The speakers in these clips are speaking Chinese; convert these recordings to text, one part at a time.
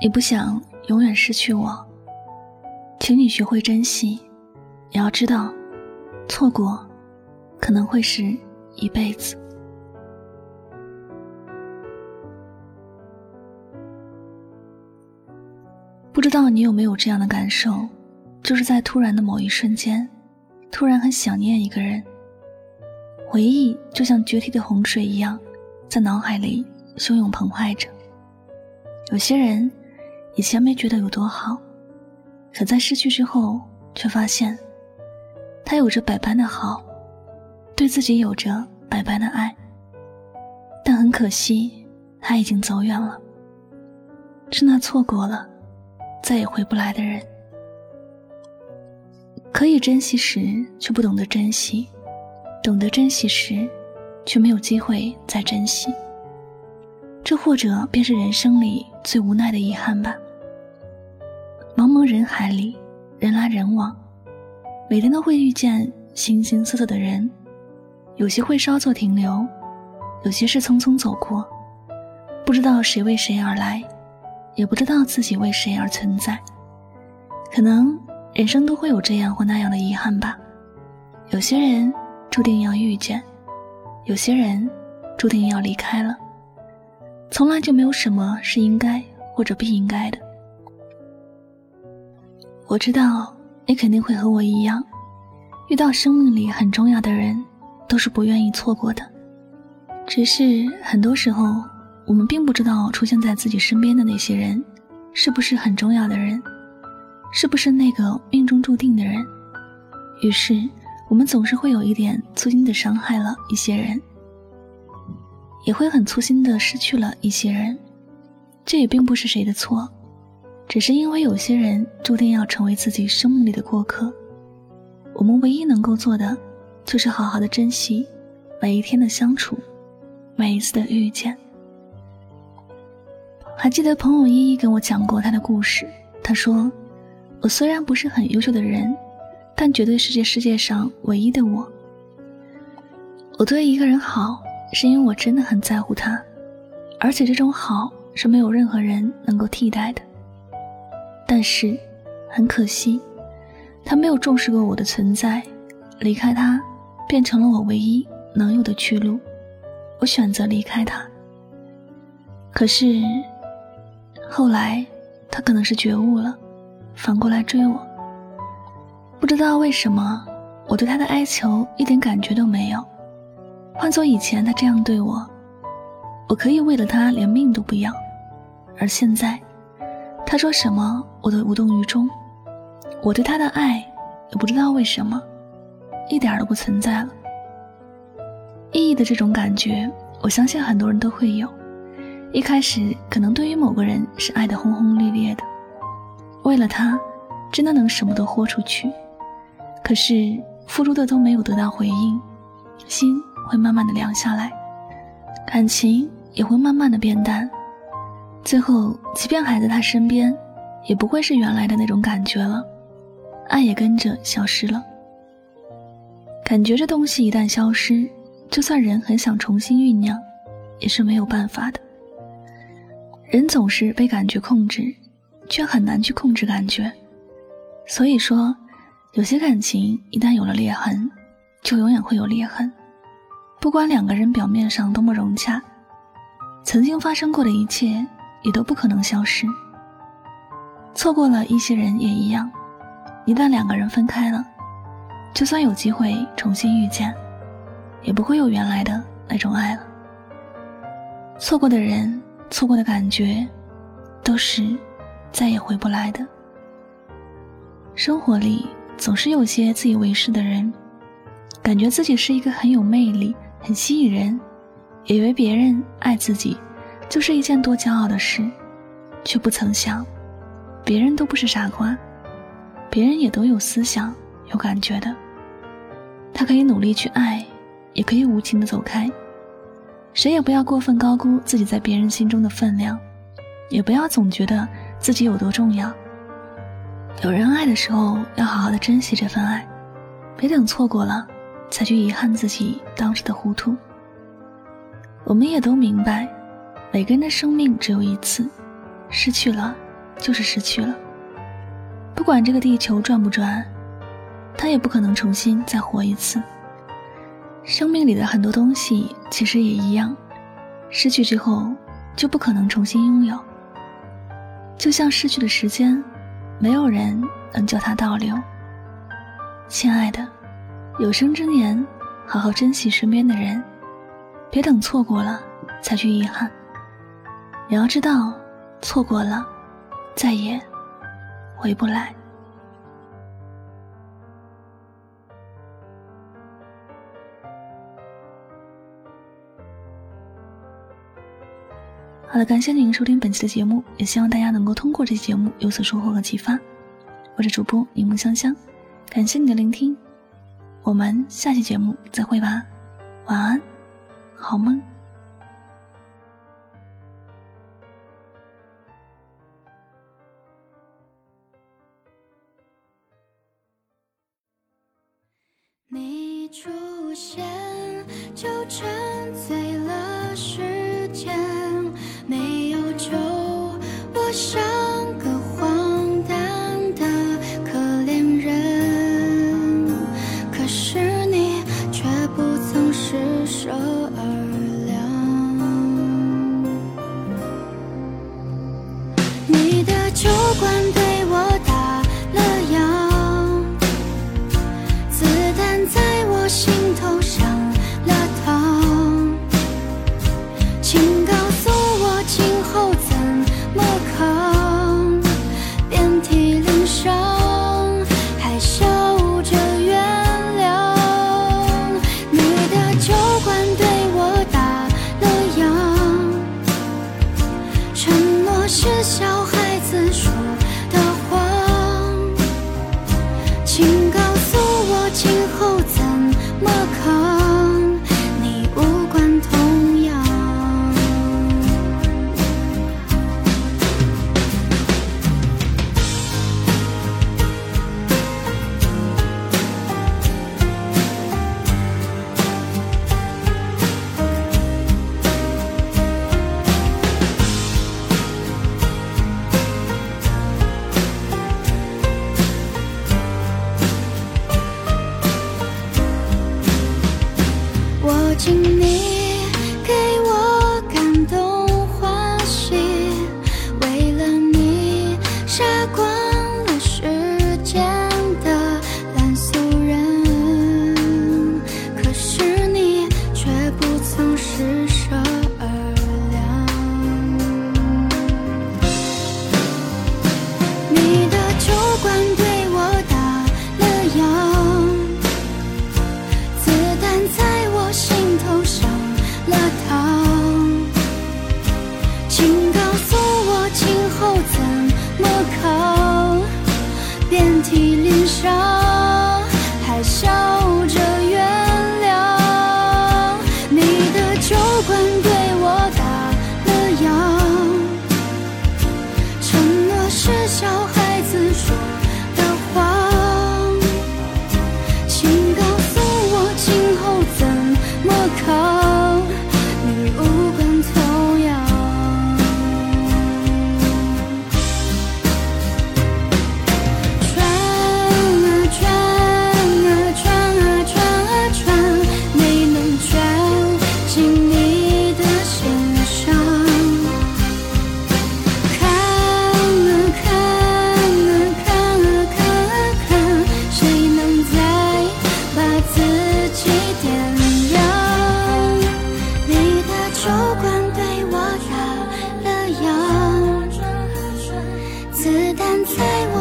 也不想永远失去我，请你学会珍惜。也要知道，错过可能会是一辈子。不知道你有没有这样的感受，就是在突然的某一瞬间，突然很想念一个人，回忆就像决堤的洪水一样，在脑海里汹涌澎湃着。有些人。以前没觉得有多好，可在失去之后，却发现他有着百般的好，对自己有着百般的爱。但很可惜，他已经走远了，是那错过了，再也回不来的人。可以珍惜时，却不懂得珍惜；懂得珍惜时，却没有机会再珍惜。这或者便是人生里最无奈的遗憾吧。茫茫人海里，人来人往，每天都会遇见形形色色的人，有些会稍作停留，有些是匆匆走过，不知道谁为谁而来，也不知道自己为谁而存在。可能人生都会有这样或那样的遗憾吧。有些人注定要遇见，有些人注定要离开了。从来就没有什么是应该或者不应该的。我知道你肯定会和我一样，遇到生命里很重要的人，都是不愿意错过的。只是很多时候，我们并不知道出现在自己身边的那些人，是不是很重要的人，是不是那个命中注定的人。于是，我们总是会有一点粗心的伤害了一些人，也会很粗心的失去了一些人。这也并不是谁的错。只是因为有些人注定要成为自己生命里的过客，我们唯一能够做的，就是好好的珍惜每一天的相处，每一次的遇见。还记得朋友依依跟我讲过她的故事，她说：“我虽然不是很优秀的人，但绝对是这世界上唯一的我。我对一个人好，是因为我真的很在乎他，而且这种好是没有任何人能够替代的。”但是，很可惜，他没有重视过我的存在，离开他，变成了我唯一能有的去路。我选择离开他。可是，后来，他可能是觉悟了，反过来追我。不知道为什么，我对他的哀求一点感觉都没有。换做以前，他这样对我，我可以为了他连命都不要。而现在。他说什么，我都无动于衷。我对他的爱，也不知道为什么，一点都不存在了。意义的这种感觉，我相信很多人都会有。一开始，可能对于某个人是爱的轰轰烈烈的，为了他，真的能什么都豁出去。可是，付出的都没有得到回应，心会慢慢的凉下来，感情也会慢慢的变淡。最后，即便还在他身边，也不会是原来的那种感觉了，爱也跟着消失了。感觉这东西一旦消失，就算人很想重新酝酿，也是没有办法的。人总是被感觉控制，却很难去控制感觉。所以说，有些感情一旦有了裂痕，就永远会有裂痕，不管两个人表面上多么融洽，曾经发生过的一切。也都不可能消失。错过了一些人也一样，一旦两个人分开了，就算有机会重新遇见，也不会有原来的那种爱了。错过的人，错过的感觉，都是再也回不来的。生活里总是有些自以为是的人，感觉自己是一个很有魅力、很吸引人，以为别人爱自己就是一件多骄傲的事，却不曾想，别人都不是傻瓜，别人也都有思想、有感觉的。他可以努力去爱，也可以无情的走开。谁也不要过分高估自己在别人心中的分量，也不要总觉得自己有多重要。有人爱的时候，要好好的珍惜这份爱，别等错过了，才去遗憾自己当时的糊涂。我们也都明白，每个人的生命只有一次，失去了就是失去了。不管这个地球转不转，他也不可能重新再活一次。生命里的很多东西其实也一样，失去之后就不可能重新拥有。就像失去的时间。没有人能叫它倒流。亲爱的，有生之年，好好珍惜身边的人，别等错过了才去遗憾。你要知道，错过了，再也回不来。好了，感谢您收听本期的节目，也希望大家能够通过这期节目有所收获和启发。我是主播柠檬香香，感谢你的聆听，我们下期节目再会吧，晚安，好梦。你出现，就魔抗遍体鳞伤还笑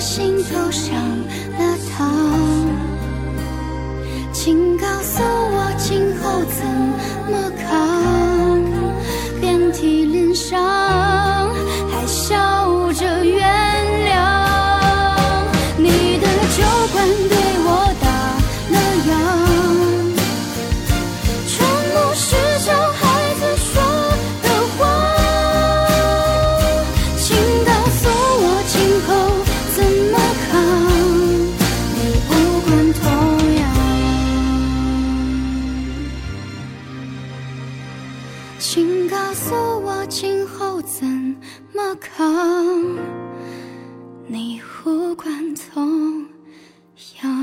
心头上诉我今后怎么扛？你无关痛痒。